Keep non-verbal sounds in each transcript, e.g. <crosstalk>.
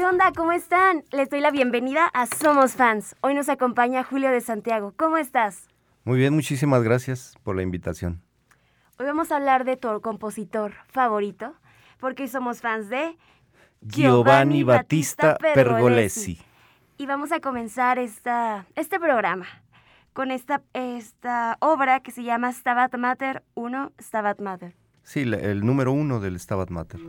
¿Qué onda? ¿Cómo están? Les doy la bienvenida a Somos Fans. Hoy nos acompaña Julio de Santiago. ¿Cómo estás? Muy bien, muchísimas gracias por la invitación. Hoy vamos a hablar de tu compositor favorito, porque somos fans de Giovanni Battista Pergolesi. Y vamos a comenzar esta, este programa con esta, esta obra que se llama Stabat Mater 1, Stabat Mater. Sí, el número uno del Stabat Mater.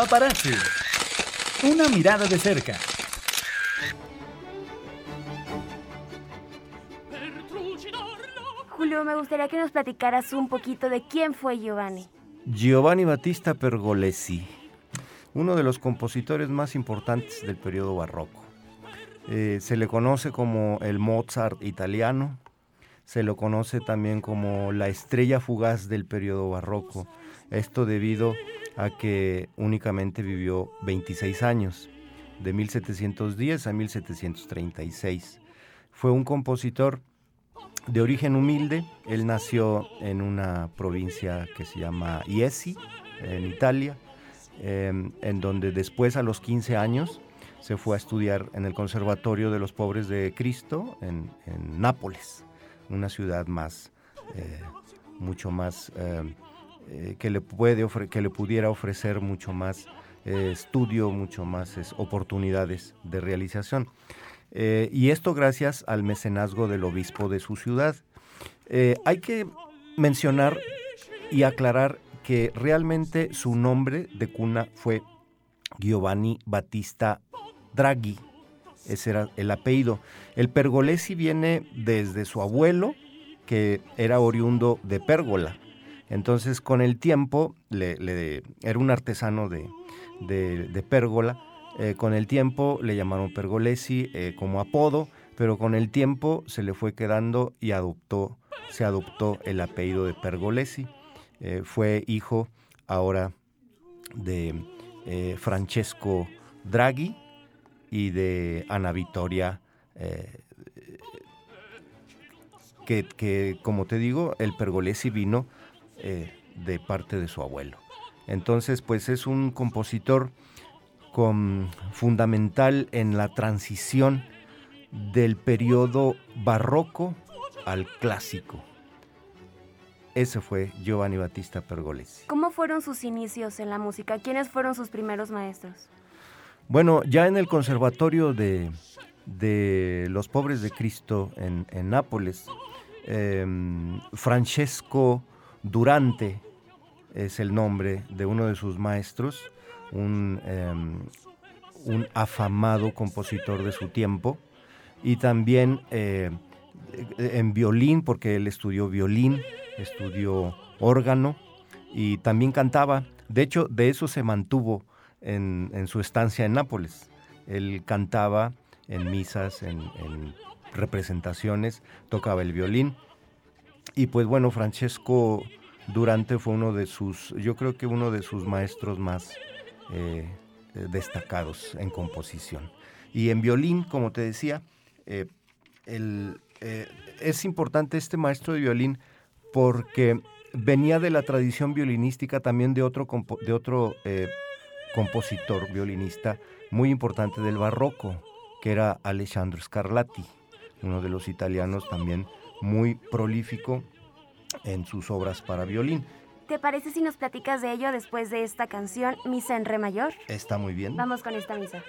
Paparazzi. Una mirada de cerca. Julio, me gustaría que nos platicaras un poquito de quién fue Giovanni. Giovanni Battista Pergolesi, uno de los compositores más importantes del periodo barroco. Eh, se le conoce como el Mozart italiano, se lo conoce también como la estrella fugaz del periodo barroco. Esto debido a que únicamente vivió 26 años, de 1710 a 1736. Fue un compositor de origen humilde. Él nació en una provincia que se llama Iesi, en Italia, em, en donde después a los 15 años se fue a estudiar en el Conservatorio de los Pobres de Cristo en Nápoles una ciudad más, eh, mucho más, eh, eh, que, le puede que le pudiera ofrecer mucho más estudio, mucho más oportunidades de realización. y esto gracias al mecenazgo del obispo de su ciudad. hay que mencionar y aclarar que realmente su nombre de cuna fue Giovanni Battista Draghi, ese era el apellido. El Pergolesi viene desde su abuelo, que era oriundo de Pérgola. Entonces, con el tiempo, le, era un artesano de, de, Pérgola. Eh, con el tiempo le llamaron Pergolesi eh, como apodo, pero con el tiempo se le fue quedando y adoptó, se adoptó el apellido de Pergolesi. Eh, fue hijo ahora de Francesco Draghi, y de Ana Victoria, eh, que, como te digo, el Pergolesi vino eh, de parte de su abuelo. Entonces, pues es un compositor con, fundamental en la transición del periodo barroco al clásico. Ese fue Giovanni Battista Pergolesi. ¿Cómo fueron sus inicios en la música? ¿Quiénes fueron sus primeros maestros? Bueno, ya en el Conservatorio de, los Pobres de Cristo en, Nápoles, em, Francesco Durante es el nombre de uno de sus maestros, un, em, un afamado compositor de su tiempo, y también eh, en violín, porque él estudió violín, estudió órgano y también cantaba. De hecho, de eso se mantuvo en, su estancia en Nápoles. Él cantaba en misas, en, representaciones, tocaba el violín. Y pues bueno, Francesco Durante fue uno de sus, yo creo que uno de sus maestros más eh, destacados en composición. Y en violín, como te decía, eh, eh, es importante este maestro de violín porque venía de la tradición violinística también de otro, de otro compositor, violinista muy importante del barroco, que era Alessandro Scarlatti, uno de los italianos también muy prolífico en sus obras para violín. ¿Te parece si nos platicas de ello después de esta canción, Misa en Re mayor? Está muy bien. Vamos con esta misa.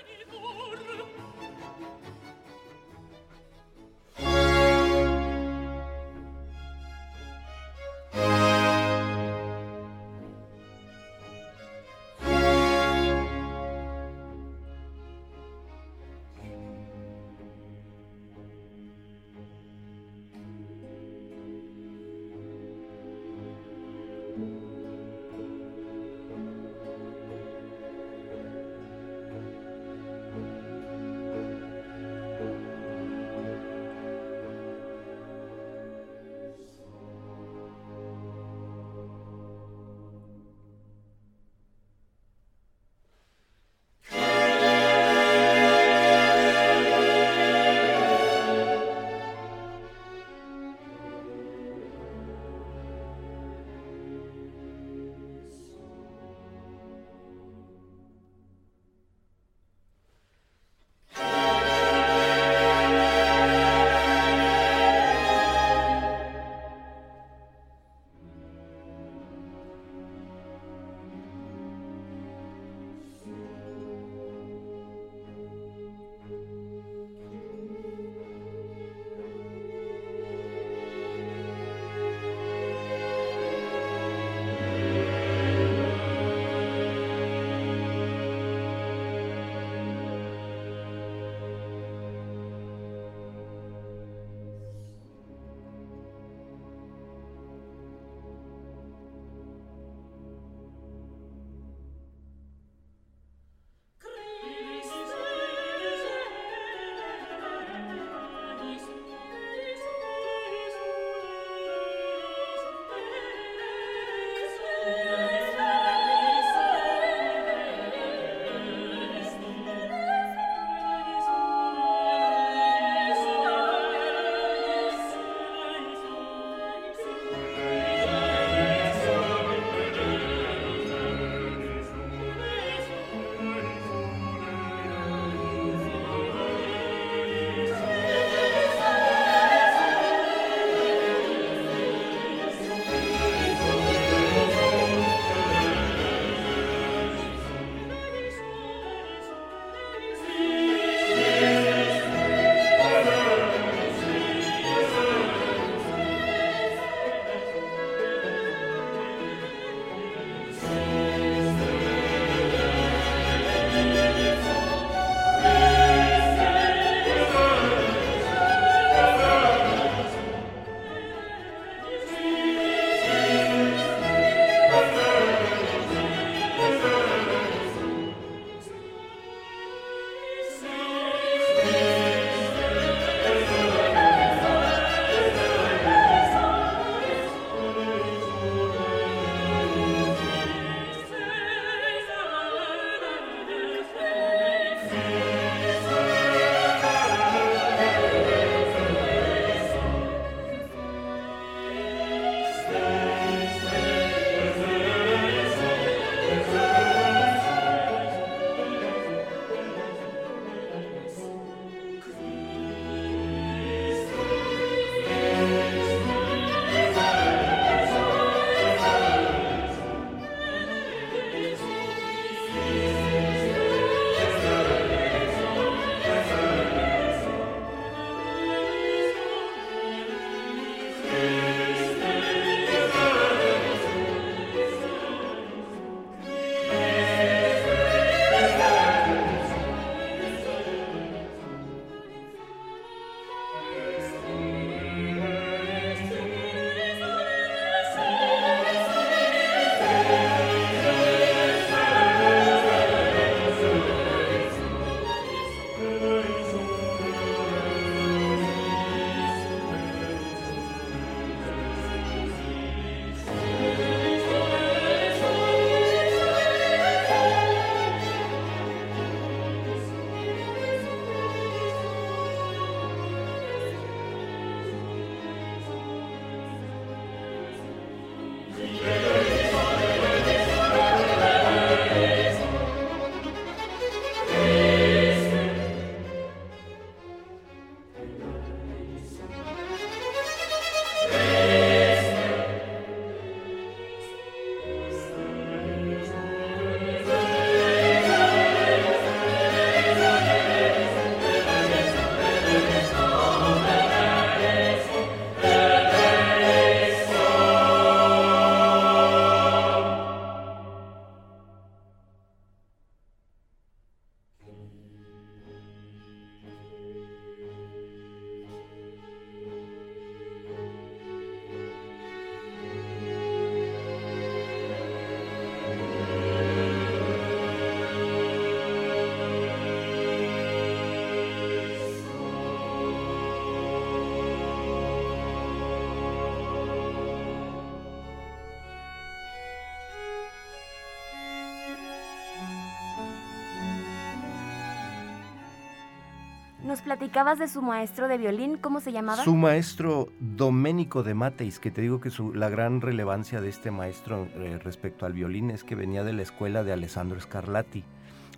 Nos platicabas de su maestro de violín, ¿cómo se llamaba? Su maestro Domenico de Mateis, que te digo que su, la gran relevancia de este maestro eh, respecto al violín es que venía de la escuela de Alessandro Scarlatti,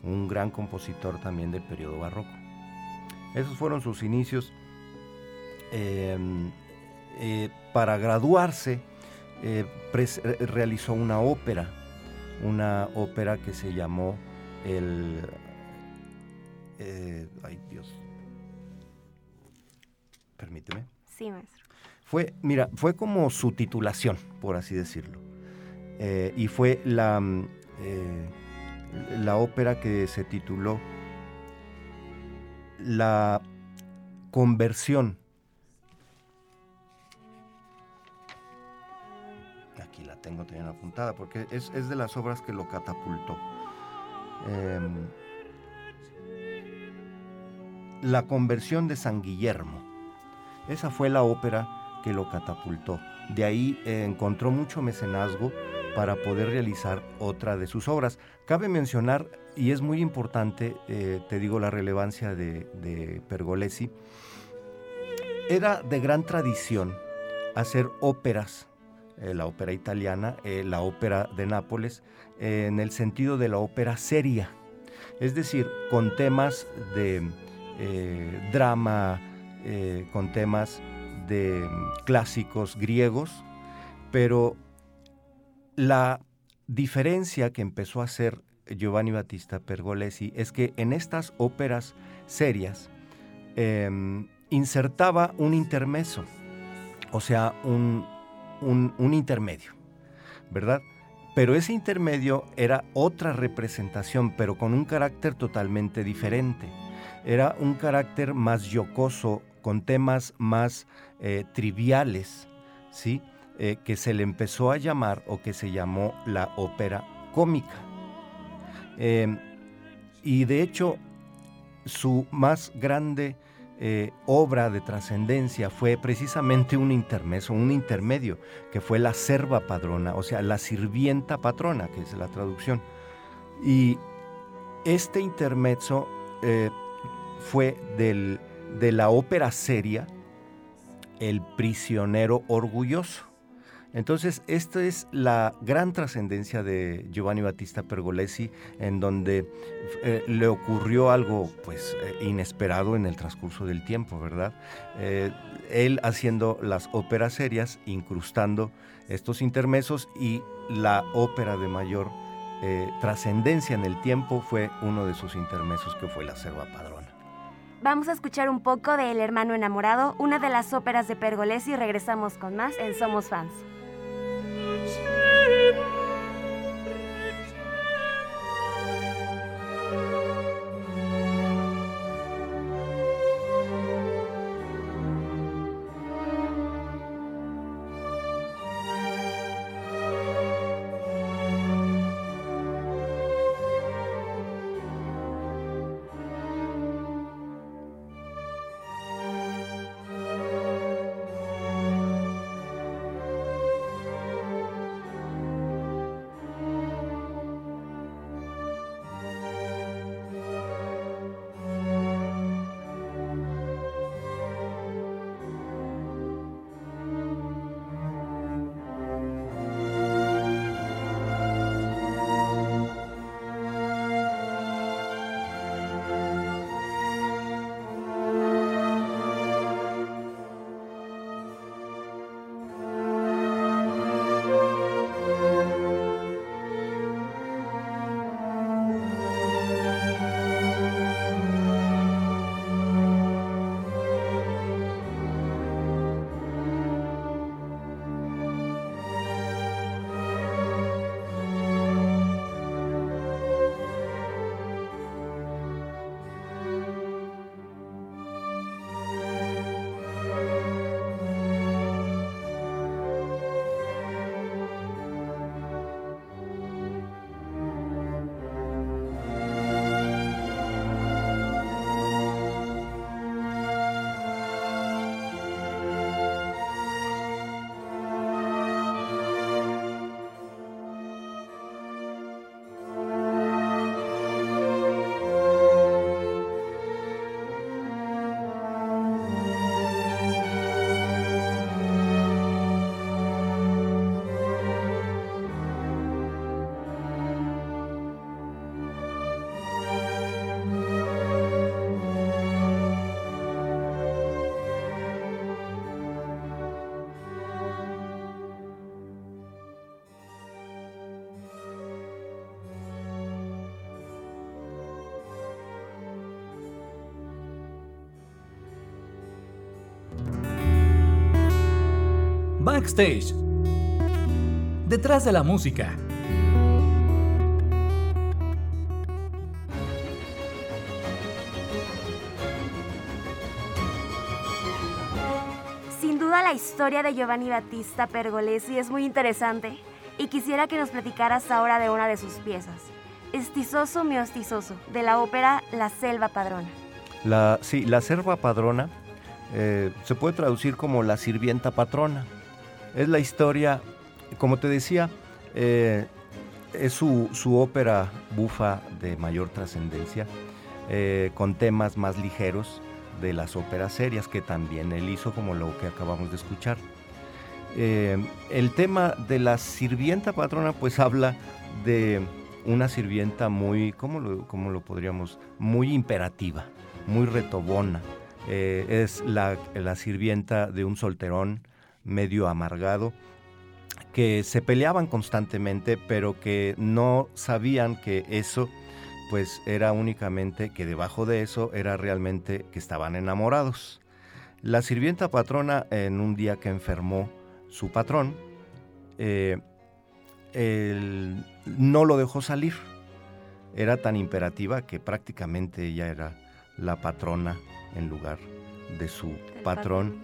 un gran compositor también del periodo barroco. Esos fueron sus inicios. Em, eh, para graduarse, eh, realizó una ópera, una ópera que se llamó el... ay Dios, permíteme. Sí, maestro. Fue, mira, fue como su titulación, por así decirlo. Eh, y fue la, mm, eh, la ópera que se tituló La conversión. Aquí la tengo también apuntada porque es, de las obras que lo catapultó. Em, la conversión de San Guillermo. Esa fue la ópera que lo catapultó. De ahí eh, encontró mucho mecenazgo para poder realizar otra de sus obras. Cabe mencionar, y es muy importante, eh, te digo, la relevancia de, Pergolesi, era de gran tradición hacer óperas, eh, la ópera italiana, la ópera de Nápoles, en el sentido de la ópera seria, es decir, con temas de drama, con temas de clásicos griegos, pero la diferencia que empezó a hacer Giovanni Battista Pergolesi es que en estas óperas serias em, insertaba un intermeso, o sea, un, un, intermedio, ¿verdad? Pero ese intermedio era otra representación, pero con un carácter totalmente diferente. Era un carácter más yocoso, con temas más eh, triviales, ¿sí? Eh, que se le empezó a llamar o que se llamó la ópera cómica. Em, y de hecho, su más grande eh, obra de trascendencia fue precisamente un intermeso, un intermedio, que fue la serva padrona, o sea, la sirvienta patrona, que es la traducción. Y este intermezzo fue del, de la ópera seria El prisionero orgulloso. Entonces, esta es la gran trascendencia de Giovanni Battista Pergolesi, en donde eh, le ocurrió algo pues eh, inesperado en el transcurso del tiempo, ¿verdad? Eh, él haciendo las óperas serias, incrustando estos intermesos y la ópera de mayor trascendencia en el tiempo fue uno de sus intermesos que fue la Serva Padrona. Vamos a escuchar un poco de El hermano enamorado, una de las óperas de Pergolesi y regresamos con más en Somos Fans. Backstage. Detrás de la música. Sin duda la historia de Giovanni Battista Pergolesi es muy interesante y quisiera que nos platicaras ahora de una de sus piezas, Estizoso mi hostizoso, de la ópera La Selva Padrona. La, sí, La Selva Padrona eh, se puede traducir como La Sirvienta Patrona es la historia, como te decía, Eh, es su, su, ópera bufa de mayor trascendencia, eh, con temas más ligeros de las óperas serias que también él hizo, como lo que acabamos de escuchar. Eh, el tema de la sirvienta patrona, pues habla de una sirvienta muy, ¿cómo lo, cómo lo podríamos? Muy imperativa, muy retobona. es la, la sirvienta de un solterón medio amargado que se peleaban constantemente, pero que no sabían que eso pues era únicamente que debajo de eso era realmente que estaban enamorados. La sirvienta patrona en un día que enfermó su patrón, eh, no lo dejó salir. Era tan imperativa que prácticamente ella era la patrona en lugar de su patrón.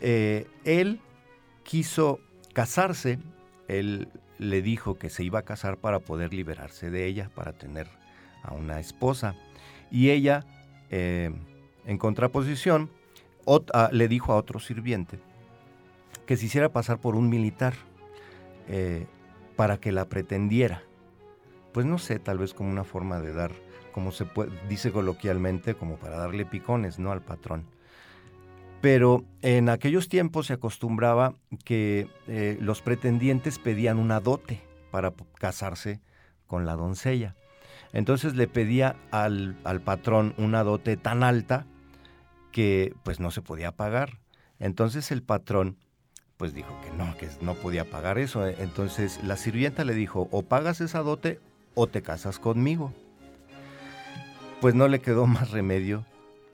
Eh, él quiso casarse, él le dijo que se iba a casar para poder liberarse de ella, para tener a una esposa. Y ella, eh, en contraposición, le dijo a otro sirviente que se hiciera pasar por un militar eh, para que la pretendiera. Pues no sé, tal vez como una forma de dar, como se dice coloquialmente, como para darle picones, ¿no? Al patrón. Pero en aquellos tiempos se acostumbraba que eh, los pretendientes pedían una dote para casarse con la doncella. Entonces le pedía al, patrón una dote tan alta que pues no se podía pagar. Entonces el patrón pues dijo que no, que no podía pagar eso. Entonces la sirvienta le dijo, o pagas esa dote o te casas conmigo. Pues no le quedó <laughs> más remedio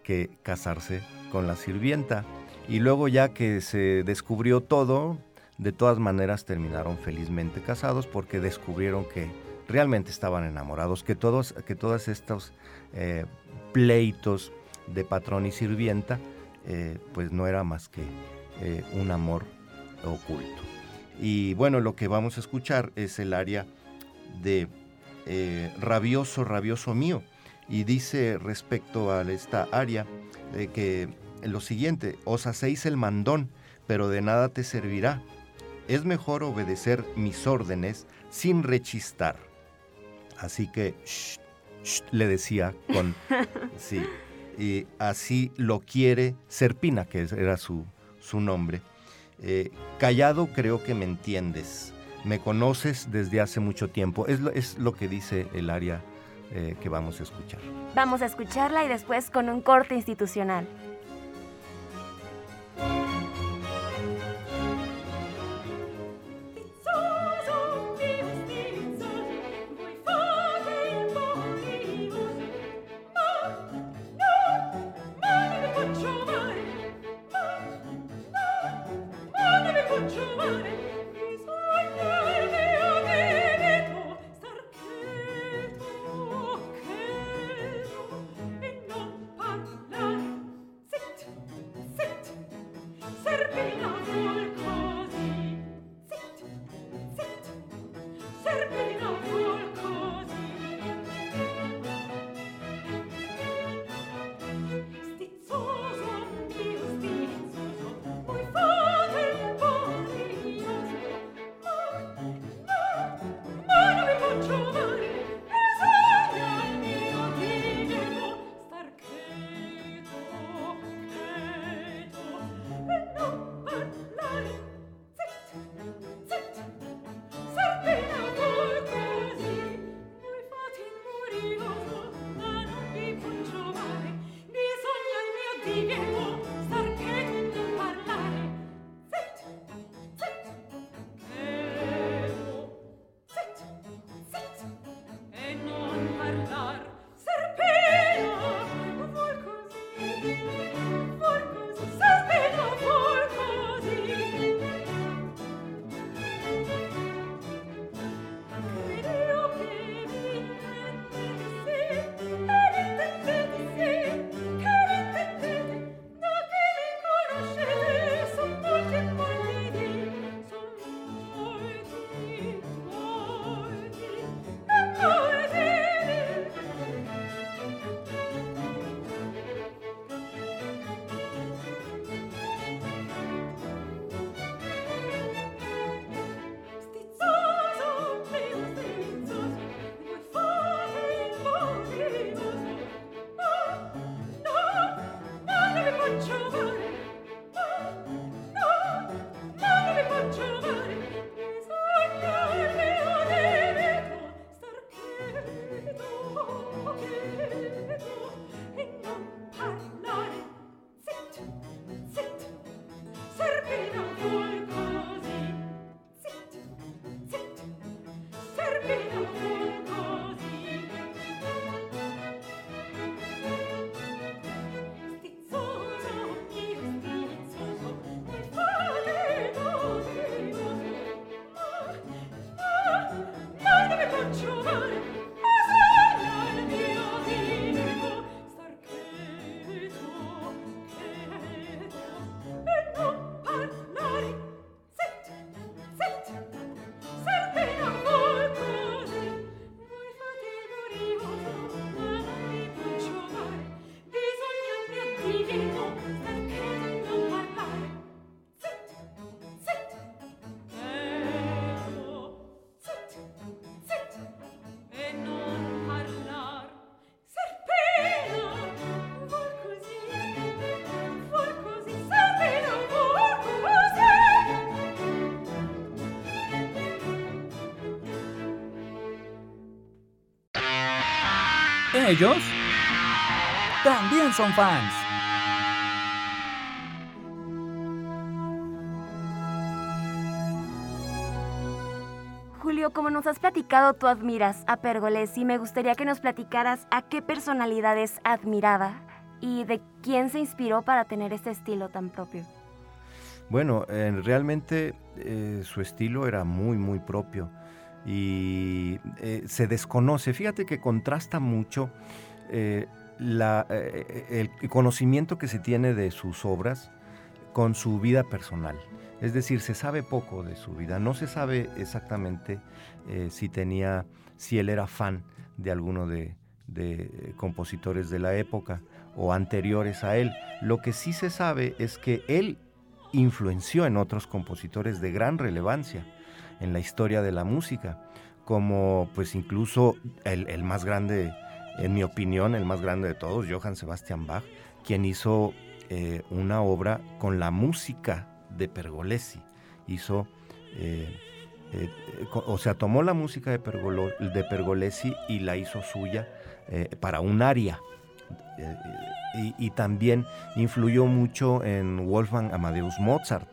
que casarse con la sirvienta. Y luego ya que se descubrió todo, de todas maneras terminaron felizmente casados porque descubrieron que realmente estaban enamorados, que todos, que todos estos eh, pleitos de patrón y sirvienta, eh, pues no era más que eh, un amor oculto. Y bueno, lo que vamos a escuchar es el área de rabioso, rabioso mío. Y dice respecto a esta área, de que lo siguiente, os hacéis el mandón, pero de nada te servirá. Es mejor obedecer mis órdenes sin rechistar. Así que le decía con <laughs> sí, y así lo quiere Serpina, que era su, su nombre. Eh, callado creo que me entiendes. Me conoces desde hace mucho tiempo. Es lo, es lo que dice el área eh, que vamos a escuchar. Vamos a escucharla y después con un corte institucional. Ellos también son fans. Julio, como nos has platicado, tú admiras a Pergolesi. Me gustaría que nos platicaras a qué personalidades admiraba y de quién se inspiró para tener este estilo tan propio. Bueno, realmente eh, su estilo era muy, muy propio y eh, se desconoce. Fíjate que contrasta mucho eh, eh, el conocimiento que se tiene de sus obras con su vida personal. Es decir, se sabe poco de su vida. No se sabe exactamente si tenía, si él era fan de alguno de, de compositores de la época o anteriores a él. Lo que sí se sabe es que él influenció en otros compositores de gran relevancia en la historia de la música, como pues incluso el, más grande, en mi opinión, el más grande de todos, Johann Sebastian Bach, quien hizo eh, una obra con la música de Pergolesi. Hizo, eh, eh, o sea, tomó la música de, de Pergolesi y la hizo suya para un aria. Y, y, también influyó mucho en Wolfgang Amadeus Mozart,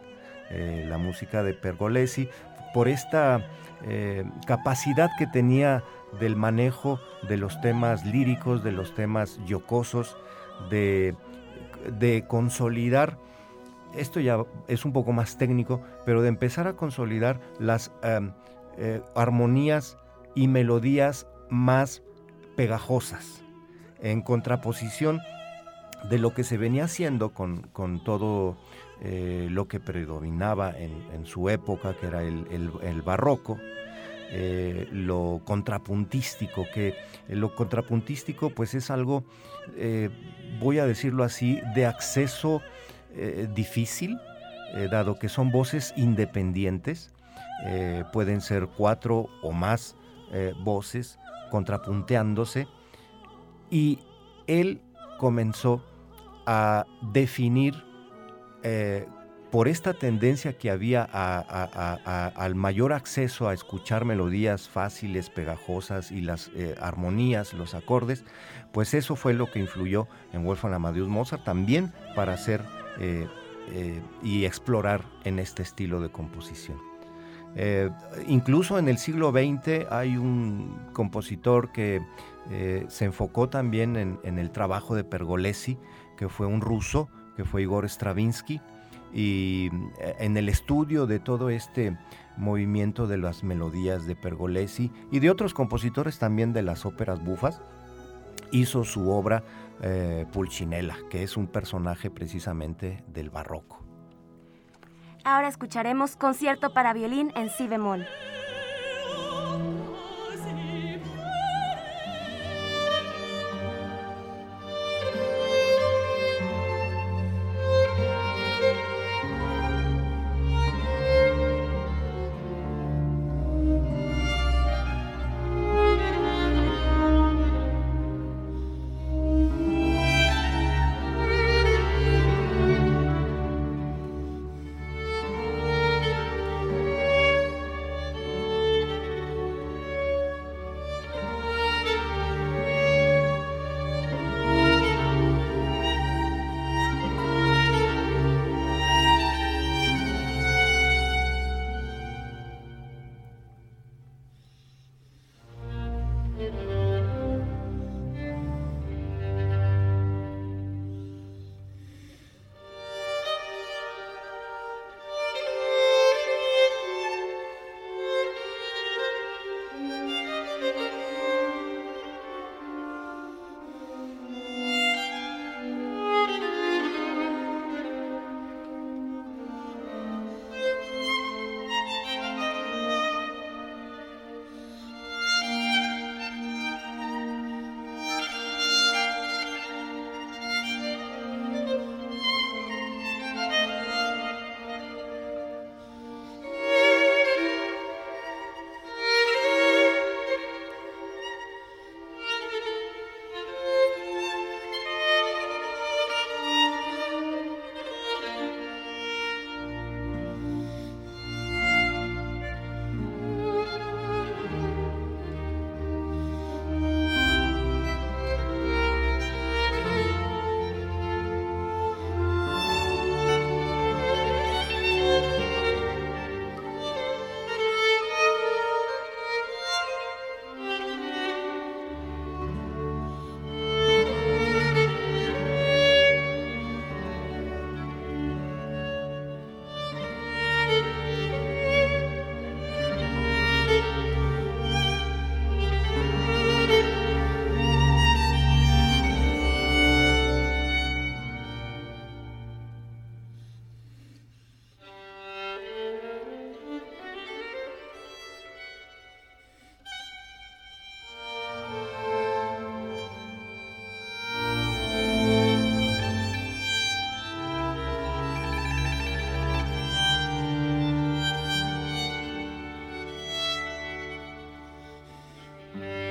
la música de Pergolesi, por esta eh, capacidad que tenía del manejo de los temas líricos, de los temas yocosos, de, consolidar, esto ya es un poco más técnico, pero de empezar a consolidar las em, eh, armonías y melodías más pegajosas, en contraposición de lo que se venía haciendo con, con todo eh, lo que predominaba en, su época, que era el, barroco, eh, lo contrapuntístico, que eh, lo contrapuntístico pues es algo, voy a decirlo así, de acceso difícil, dado que son voces independientes, pueden ser cuatro o más voces contrapunteándose, y él comenzó a definir eh, por esta tendencia que había al mayor acceso a escuchar melodías fáciles, pegajosas y las eh, armonías, los acordes, pues eso fue lo que influyó en Wolfgang Amadeus Mozart también para hacer eh, y explorar en este estilo de composición. incluso en el siglo XX hay un compositor que se enfocó también en el trabajo de Pergolesi, que fue un ruso, que fue Igor Stravinsky, y eh, en el estudio de todo este movimiento de las melodías de Pergolesi y de otros compositores también de las óperas bufas, hizo su obra eh, Pulcinella, que es un personaje precisamente del barroco. Ahora escucharemos concierto para violín en si bemol. Mm-hmm.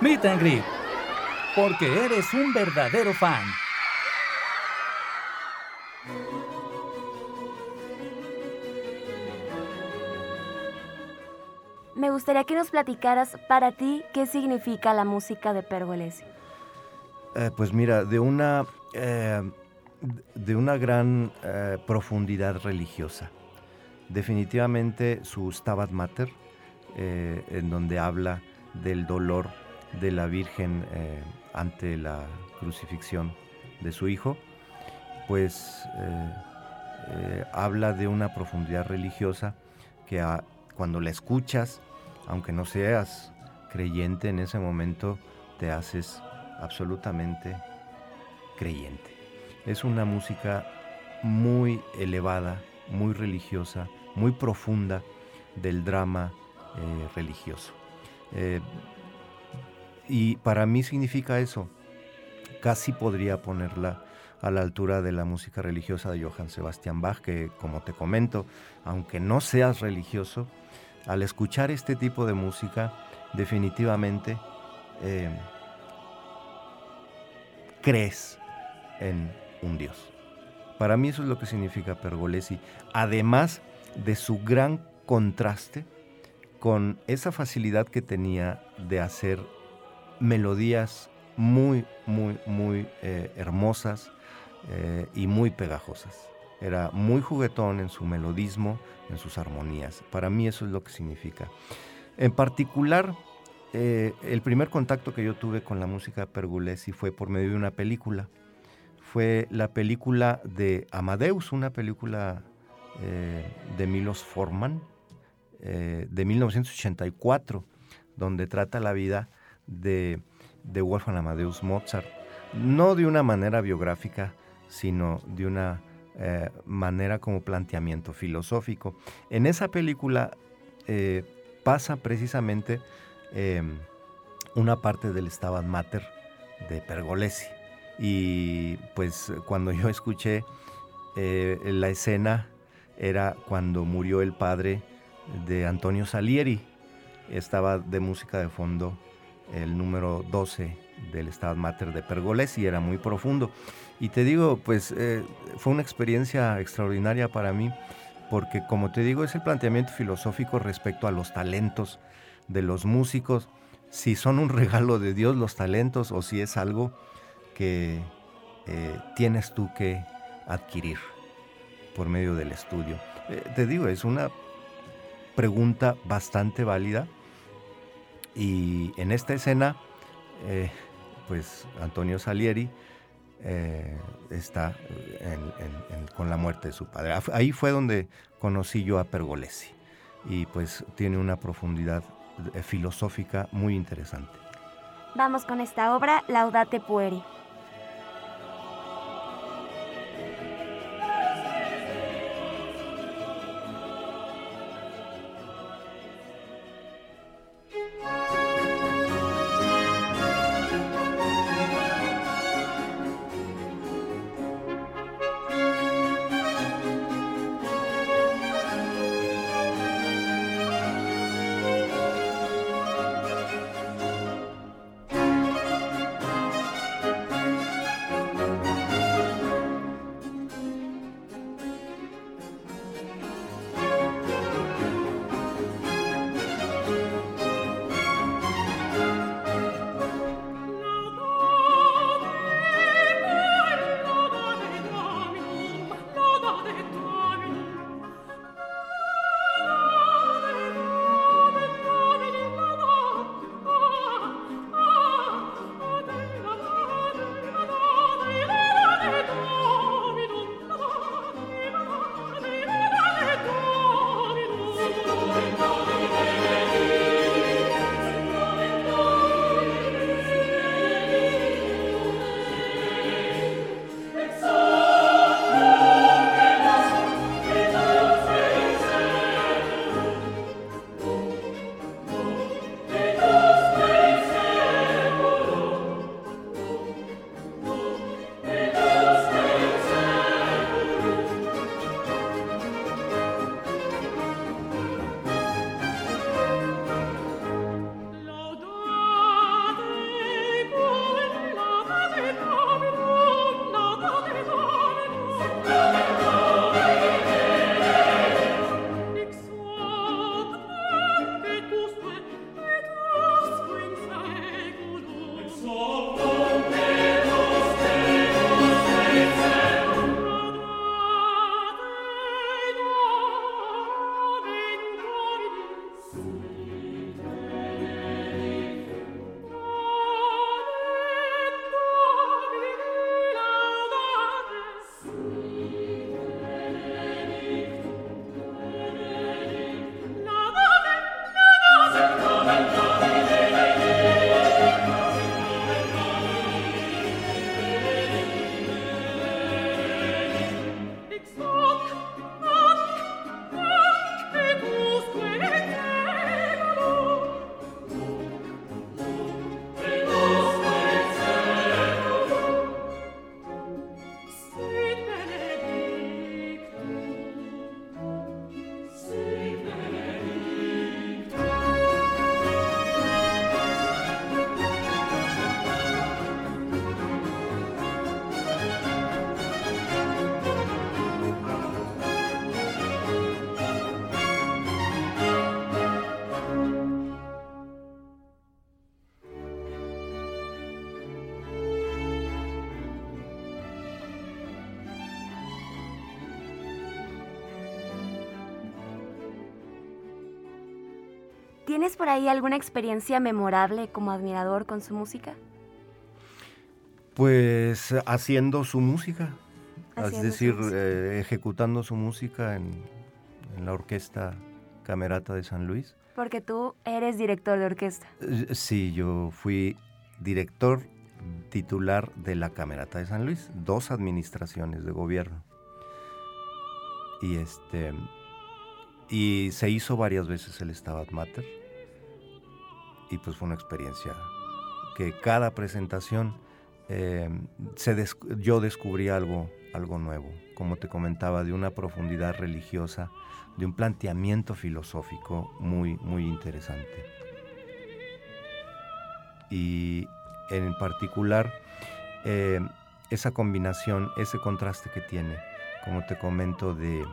Meet and Greet. Porque eres un verdadero fan. Me gustaría que nos platicaras para ti qué significa la música de Pergolesi. Eh, pues mira, de una, eh, de una gran eh, profundidad religiosa. Definitivamente su Stabat Mater, en donde habla del dolor de la Virgen ante la crucifixión de su hijo, pues habla de una profundidad religiosa que cuando la escuchas, aunque no seas creyente en ese momento, te haces absolutamente creyente. Es una música muy elevada, muy religiosa, muy profunda del drama eh, religioso. Y para mí significa eso. Casi podría ponerla a la altura de la música religiosa de Johann Sebastian Bach, que como te comento, aunque no seas religioso, al escuchar este tipo de música, definitivamente eh, crees en un Dios. Para mí eso es lo que significa Pergolesi, además de su gran contraste con esa facilidad que tenía de hacer melodías muy, muy, muy eh, hermosas eh, y muy pegajosas. Era muy juguetón en su melodismo, en sus armonías. Para mí eso es lo que significa. En particular, eh, el primer contacto que yo tuve con la música Pergolesi fue por medio de una película. Fue la película de Amadeus, una película de Milos Forman, de 1984, donde trata la vida de, de Wolfgang Amadeus Mozart. No de una manera biográfica, sino de una manera como planteamiento filosófico. En esa película pasa precisamente Em, una parte del Stabat Mater de Pergolesi. Y pues cuando yo escuché eh, la escena era cuando murió el padre de Antonio Salieri. Estaba de música de fondo el número 12 del Stabat Mater de Pergolesi, era muy profundo. Y te digo, pues eh, fue una experiencia extraordinaria para mí, porque como te digo, es el planteamiento filosófico respecto a los talentos de los músicos, si son un <laughs> regalo de Dios los talentos o si es algo que eh, tienes tú que adquirir por medio del estudio. Eh, te digo, es una pregunta bastante válida y en esta escena, eh, pues Antonio Salieri está con la muerte de su padre. Ahí fue donde conocí yo a Pergolesi y pues tiene una profundidad eh, filosófica muy interesante. Vamos con esta obra, Laudate Pueri. so ¿Tienes por ahí alguna experiencia memorable como admirador con su música? Pues haciendo su música, es su decir, música. eh, ejecutando su música en, en la Orquesta Camerata de San Luis. Porque tú eres director de orquesta. Eh, Sí, yo fui director titular de la Camerata de San Luis, dos administraciones de gobierno. Y este y se hizo varias veces el Stabat Mater. Y pues fue una experiencia que cada presentación eh, se yo descubrí algo, algo nuevo, como te comentaba, de una profundidad religiosa, de un planteamiento filosófico muy, muy interesante. Y en particular eh, esa combinación, ese contraste que tiene, como te comento, de,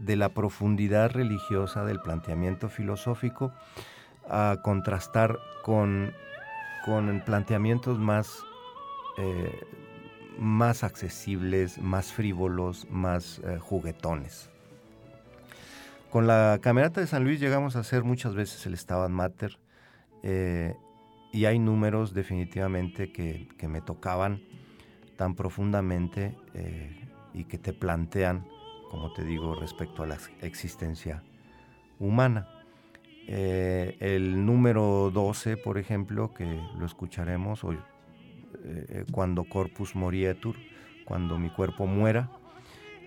de la profundidad religiosa del planteamiento filosófico a contrastar con, con planteamientos más, eh, más accesibles, más frívolos, más eh, juguetones. Con la Camerata de San Luis llegamos a hacer muchas veces el Stabat Mater, eh, y hay números definitivamente que, que me tocaban tan profundamente y que te plantean, como te digo, respecto a la ex- existencia humana. Eh, el número 12, por ejemplo, que lo escucharemos hoy, eh, cuando corpus morietur, cuando mi cuerpo muera,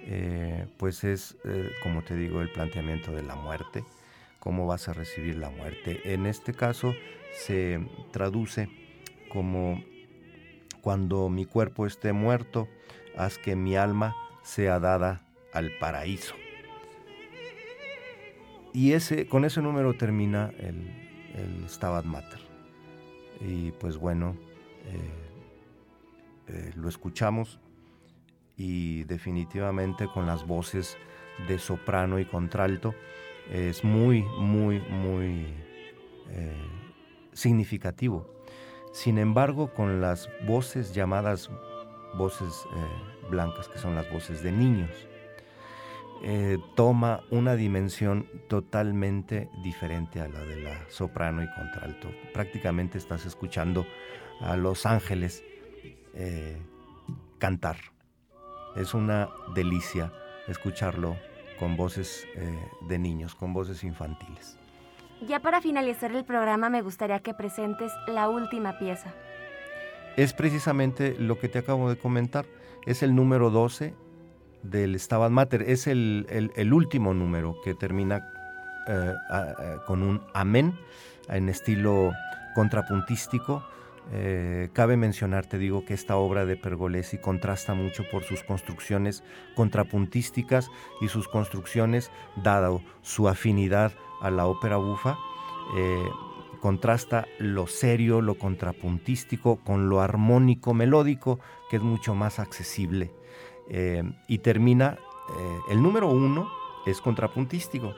eh, pues es, eh, como te digo, el planteamiento de la muerte cómo vas a recibir la muerte. En este caso se traduce como cuando mi cuerpo esté muerto, haz que mi alma sea dada al paraíso. Y ese, con ese número termina el, el Stabat Mater. Y pues bueno, eh, eh, lo escuchamos y definitivamente con las voces de soprano y contralto es muy, muy, muy eh, significativo. Sin embargo, con las voces llamadas voces blancas, que son las voces de niños, eh, toma una dimensión totalmente diferente a la de la soprano y contralto. Prácticamente estás escuchando a los ángeles eh, cantar. Es una delicia escucharlo con voces eh, de niños, con voces infantiles. Ya para finalizar el programa me gustaría que presentes la última pieza. Es precisamente lo que te acabo de comentar. Es el número 12 del Stabat Mater. Es el, el- último número que termina eh, a- con un amén en estilo contrapuntístico. Eh, cabe mencionar, te digo, que esta obra de Pergolesi contrasta mucho por sus construcciones contrapuntísticas y sus construcciones, dado su afinidad a la ópera bufa, eh, contrasta lo serio, lo contrapuntístico con lo armónico, melódico, que es mucho más accesible. Eh, y termina, eh, el número uno es contrapuntístico,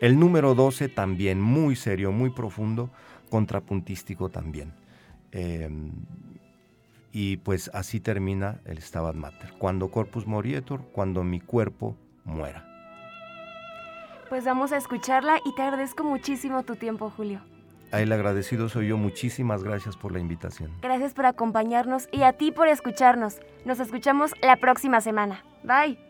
el número 12 también, muy serio, muy profundo, contrapuntístico también. Eh, y pues así termina el Stabat Mater, cuando corpus morietur, cuando mi cuerpo muera. Pues vamos a escucharla y te agradezco muchísimo tu tiempo, Julio. A el agradecido soy yo, muchísimas gracias por la invitación. Gracias por acompañarnos y a ti por escucharnos. Nos escuchamos la próxima semana. Bye.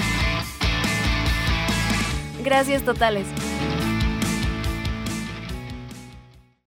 Gracias totales.